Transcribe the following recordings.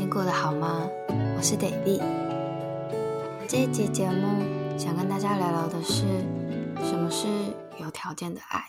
近过得好吗？我是 David。这一集节目想跟大家聊聊的是，什么是有条件的爱。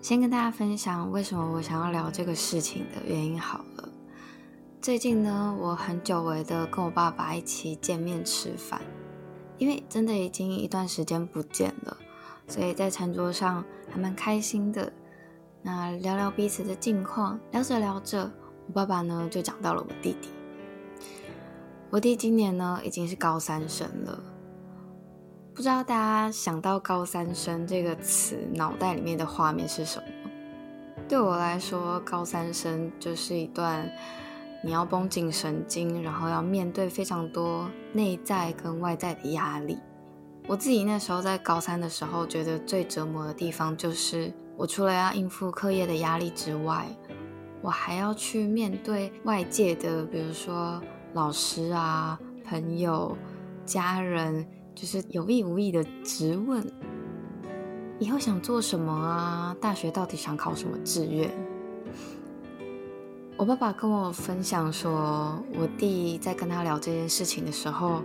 先跟大家分享为什么我想要聊这个事情的原因好了。最近呢，我很久违的跟我爸爸一起见面吃饭，因为真的已经一段时间不见了，所以在餐桌上还蛮开心的。那聊聊彼此的近况，聊着聊着，我爸爸呢就讲到了我弟弟。我弟今年呢已经是高三生了，不知道大家想到高三生这个词，脑袋里面的画面是什么？对我来说，高三生就是一段你要绷紧神经，然后要面对非常多内在跟外在的压力。我自己那时候在高三的时候，觉得最折磨的地方就是。我除了要应付课业的压力之外，我还要去面对外界的，比如说老师啊、朋友、家人，就是有意无意的质问：以后想做什么啊？大学到底想考什么志愿？我爸爸跟我分享说，我弟在跟他聊这件事情的时候，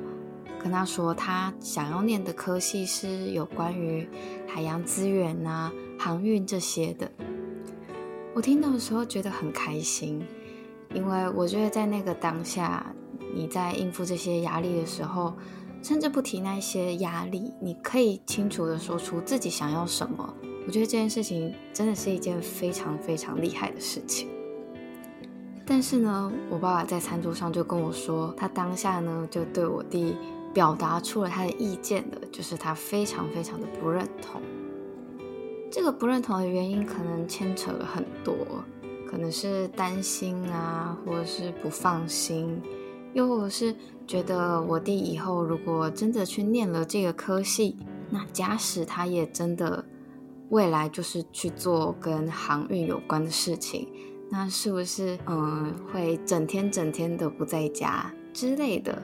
跟他说他想要念的科系是有关于海洋资源啊。航运这些的，我听到的时候觉得很开心，因为我觉得在那个当下，你在应付这些压力的时候，甚至不提那些压力，你可以清楚的说出自己想要什么。我觉得这件事情真的是一件非常非常厉害的事情。但是呢，我爸爸在餐桌上就跟我说，他当下呢就对我弟表达出了他的意见的，就是他非常非常的不认同。这个不认同的原因可能牵扯了很多，可能是担心啊，或者是不放心，又或者是觉得我弟以后如果真的去念了这个科系，那假使他也真的未来就是去做跟航运有关的事情，那是不是嗯会整天整天的不在家之类的？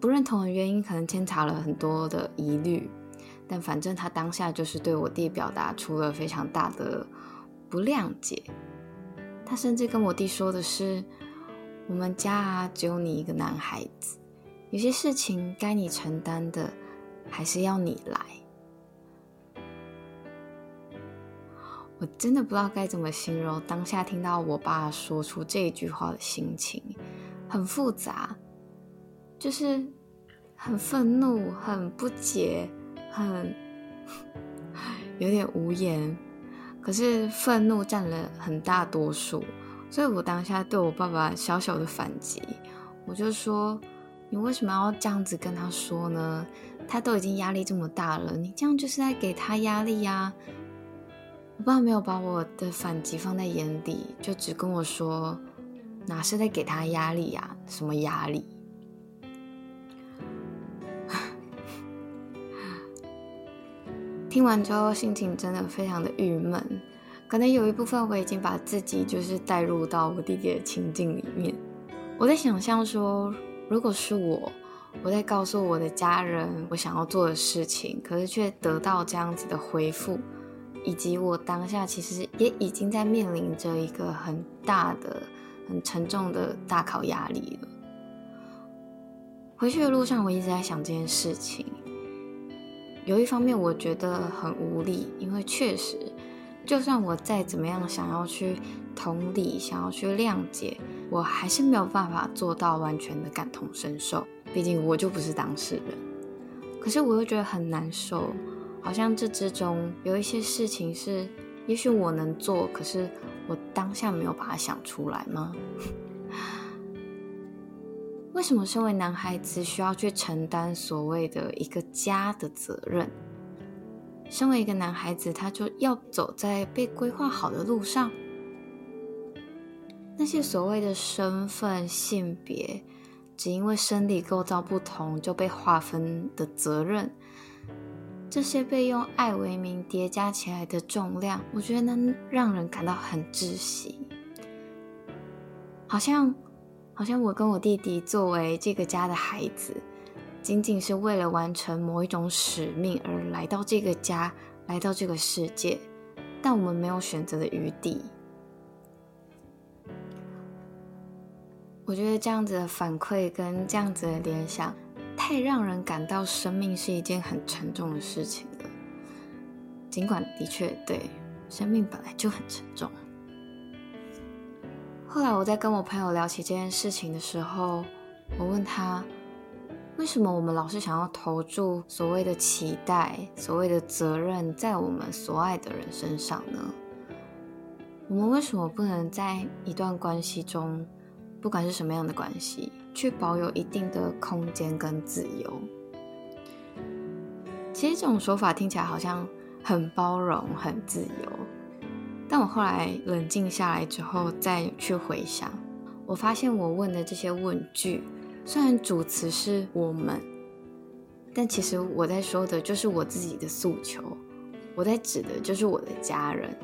不认同的原因可能牵扯了很多的疑虑。但反正他当下就是对我弟表达出了非常大的不谅解，他甚至跟我弟说的是：“我们家啊，只有你一个男孩子，有些事情该你承担的，还是要你来。”我真的不知道该怎么形容当下听到我爸说出这句话的心情，很复杂，就是很愤怒、很不解。很 有点无言，可是愤怒占了很大多数，所以我当下对我爸爸小小的反击，我就说：“你为什么要这样子跟他说呢？他都已经压力这么大了，你这样就是在给他压力呀。”我爸没有把我的反击放在眼里，就只跟我说：“哪是在给他压力呀？什么压力？”听完之后，心情真的非常的郁闷。可能有一部分我已经把自己就是带入到我弟弟的情境里面。我在想象说，如果是我，我在告诉我的家人我想要做的事情，可是却得到这样子的回复，以及我当下其实也已经在面临着一个很大的、很沉重的大考压力了。回去的路上，我一直在想这件事情。有一方面，我觉得很无力，因为确实，就算我再怎么样想要去同理、想要去谅解，我还是没有办法做到完全的感同身受。毕竟我就不是当事人。可是我又觉得很难受，好像这之中有一些事情是，也许我能做，可是我当下没有把它想出来吗？为什么身为男孩子需要去承担所谓的一个家的责任？身为一个男孩子，他就要走在被规划好的路上。那些所谓的身份、性别，只因为生理构造不同就被划分的责任，这些被用爱为名叠加起来的重量，我觉得能让人感到很窒息，好像。好像我跟我弟弟作为这个家的孩子，仅仅是为了完成某一种使命而来到这个家，来到这个世界。但我们没有选择的余地。我觉得这样子的反馈跟这样子的联想，太让人感到生命是一件很沉重的事情了。尽管的确对，生命本来就很沉重。后来我在跟我朋友聊起这件事情的时候，我问他，为什么我们老是想要投注所谓的期待、所谓的责任在我们所爱的人身上呢？我们为什么不能在一段关系中，不管是什么样的关系，去保有一定的空间跟自由？其实这种说法听起来好像很包容、很自由。但我后来冷静下来之后，再去回想，我发现我问的这些问句，虽然主词是我们，但其实我在说的就是我自己的诉求，我在指的就是我的家人。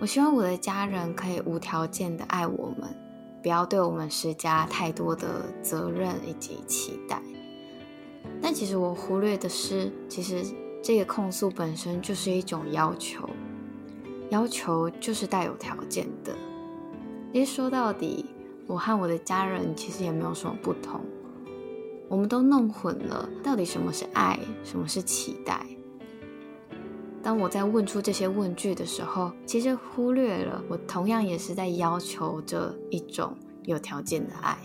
我希望我的家人可以无条件的爱我们，不要对我们施加太多的责任以及期待。但其实我忽略的是，其实这个控诉本身就是一种要求。要求就是带有条件的。其实说到底，我和我的家人其实也没有什么不同。我们都弄混了，到底什么是爱，什么是期待。当我在问出这些问句的时候，其实忽略了我同样也是在要求着一种有条件的爱。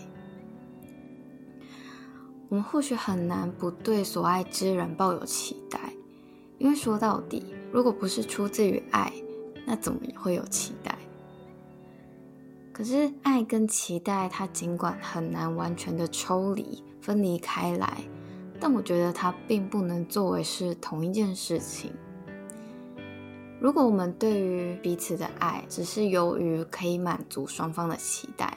我们或许很难不对所爱之人抱有期待，因为说到底，如果不是出自于爱，那怎么会有期待？可是爱跟期待，它尽管很难完全的抽离、分离开来，但我觉得它并不能作为是同一件事情。如果我们对于彼此的爱只是由于可以满足双方的期待，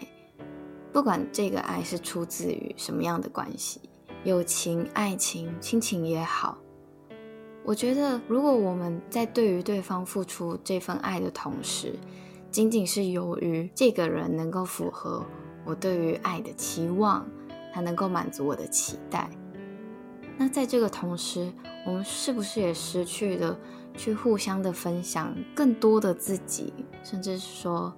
不管这个爱是出自于什么样的关系，友情、爱情、亲情也好。我觉得，如果我们在对于对方付出这份爱的同时，仅仅是由于这个人能够符合我对于爱的期望，他能够满足我的期待，那在这个同时，我们是不是也失去了去互相的分享更多的自己，甚至是说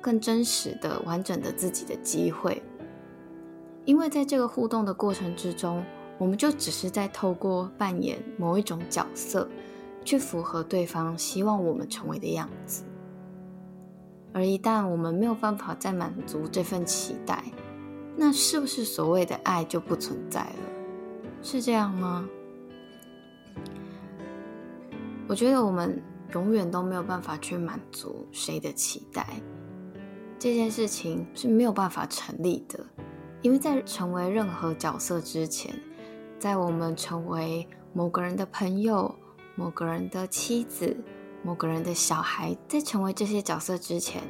更真实的、完整的自己的机会？因为在这个互动的过程之中。我们就只是在透过扮演某一种角色，去符合对方希望我们成为的样子。而一旦我们没有办法再满足这份期待，那是不是所谓的爱就不存在了？是这样吗？我觉得我们永远都没有办法去满足谁的期待，这件事情是没有办法成立的，因为在成为任何角色之前。在我们成为某个人的朋友、某个人的妻子、某个人的小孩，在成为这些角色之前，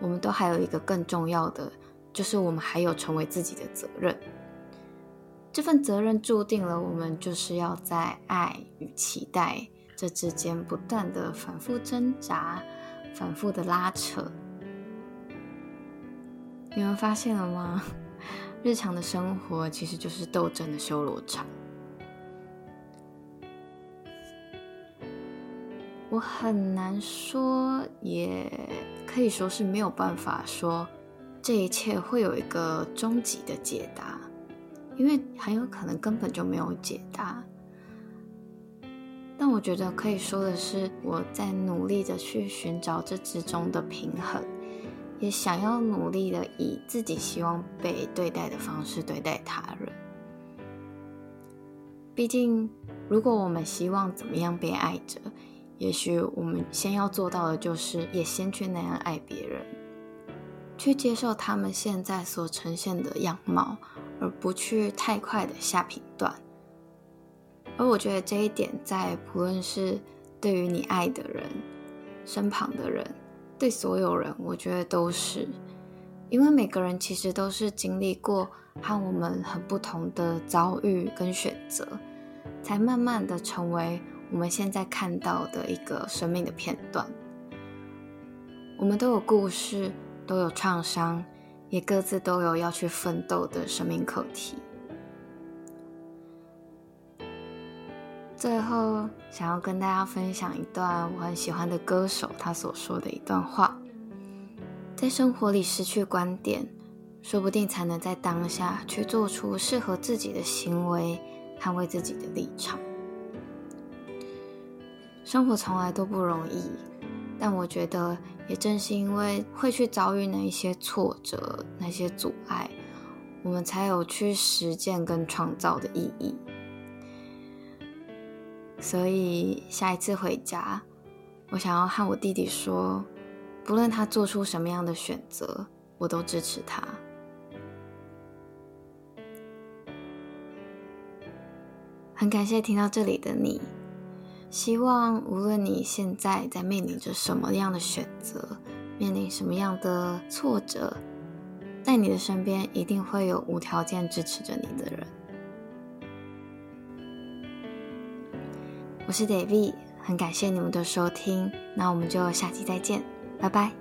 我们都还有一个更重要的，就是我们还有成为自己的责任。这份责任注定了我们就是要在爱与期待这之间不断的反复挣扎、反复的拉扯。你们发现了吗？日常的生活其实就是斗争的修罗场。我很难说，也可以说是没有办法说这一切会有一个终极的解答，因为很有可能根本就没有解答。但我觉得可以说的是，我在努力的去寻找这之中的平衡。也想要努力的以自己希望被对待的方式对待他人。毕竟，如果我们希望怎么样被爱着，也许我们先要做到的就是也先去那样爱别人，去接受他们现在所呈现的样貌，而不去太快的下评断。而我觉得这一点，在不论是对于你爱的人、身旁的人。对所有人，我觉得都是，因为每个人其实都是经历过和我们很不同的遭遇跟选择，才慢慢的成为我们现在看到的一个生命的片段。我们都有故事，都有创伤，也各自都有要去奋斗的生命课题。最后，想要跟大家分享一段我很喜欢的歌手他所说的一段话：在生活里失去观点，说不定才能在当下去做出适合自己的行为，捍卫自己的立场。生活从来都不容易，但我觉得也正是因为会去遭遇那一些挫折、那些阻碍，我们才有去实践跟创造的意义。所以下一次回家，我想要和我弟弟说，不论他做出什么样的选择，我都支持他。很感谢听到这里的你。希望无论你现在在面临着什么样的选择，面临什么样的挫折，在你的身边一定会有无条件支持着你的人。我是 David，很感谢你们的收听，那我们就下期再见，拜拜。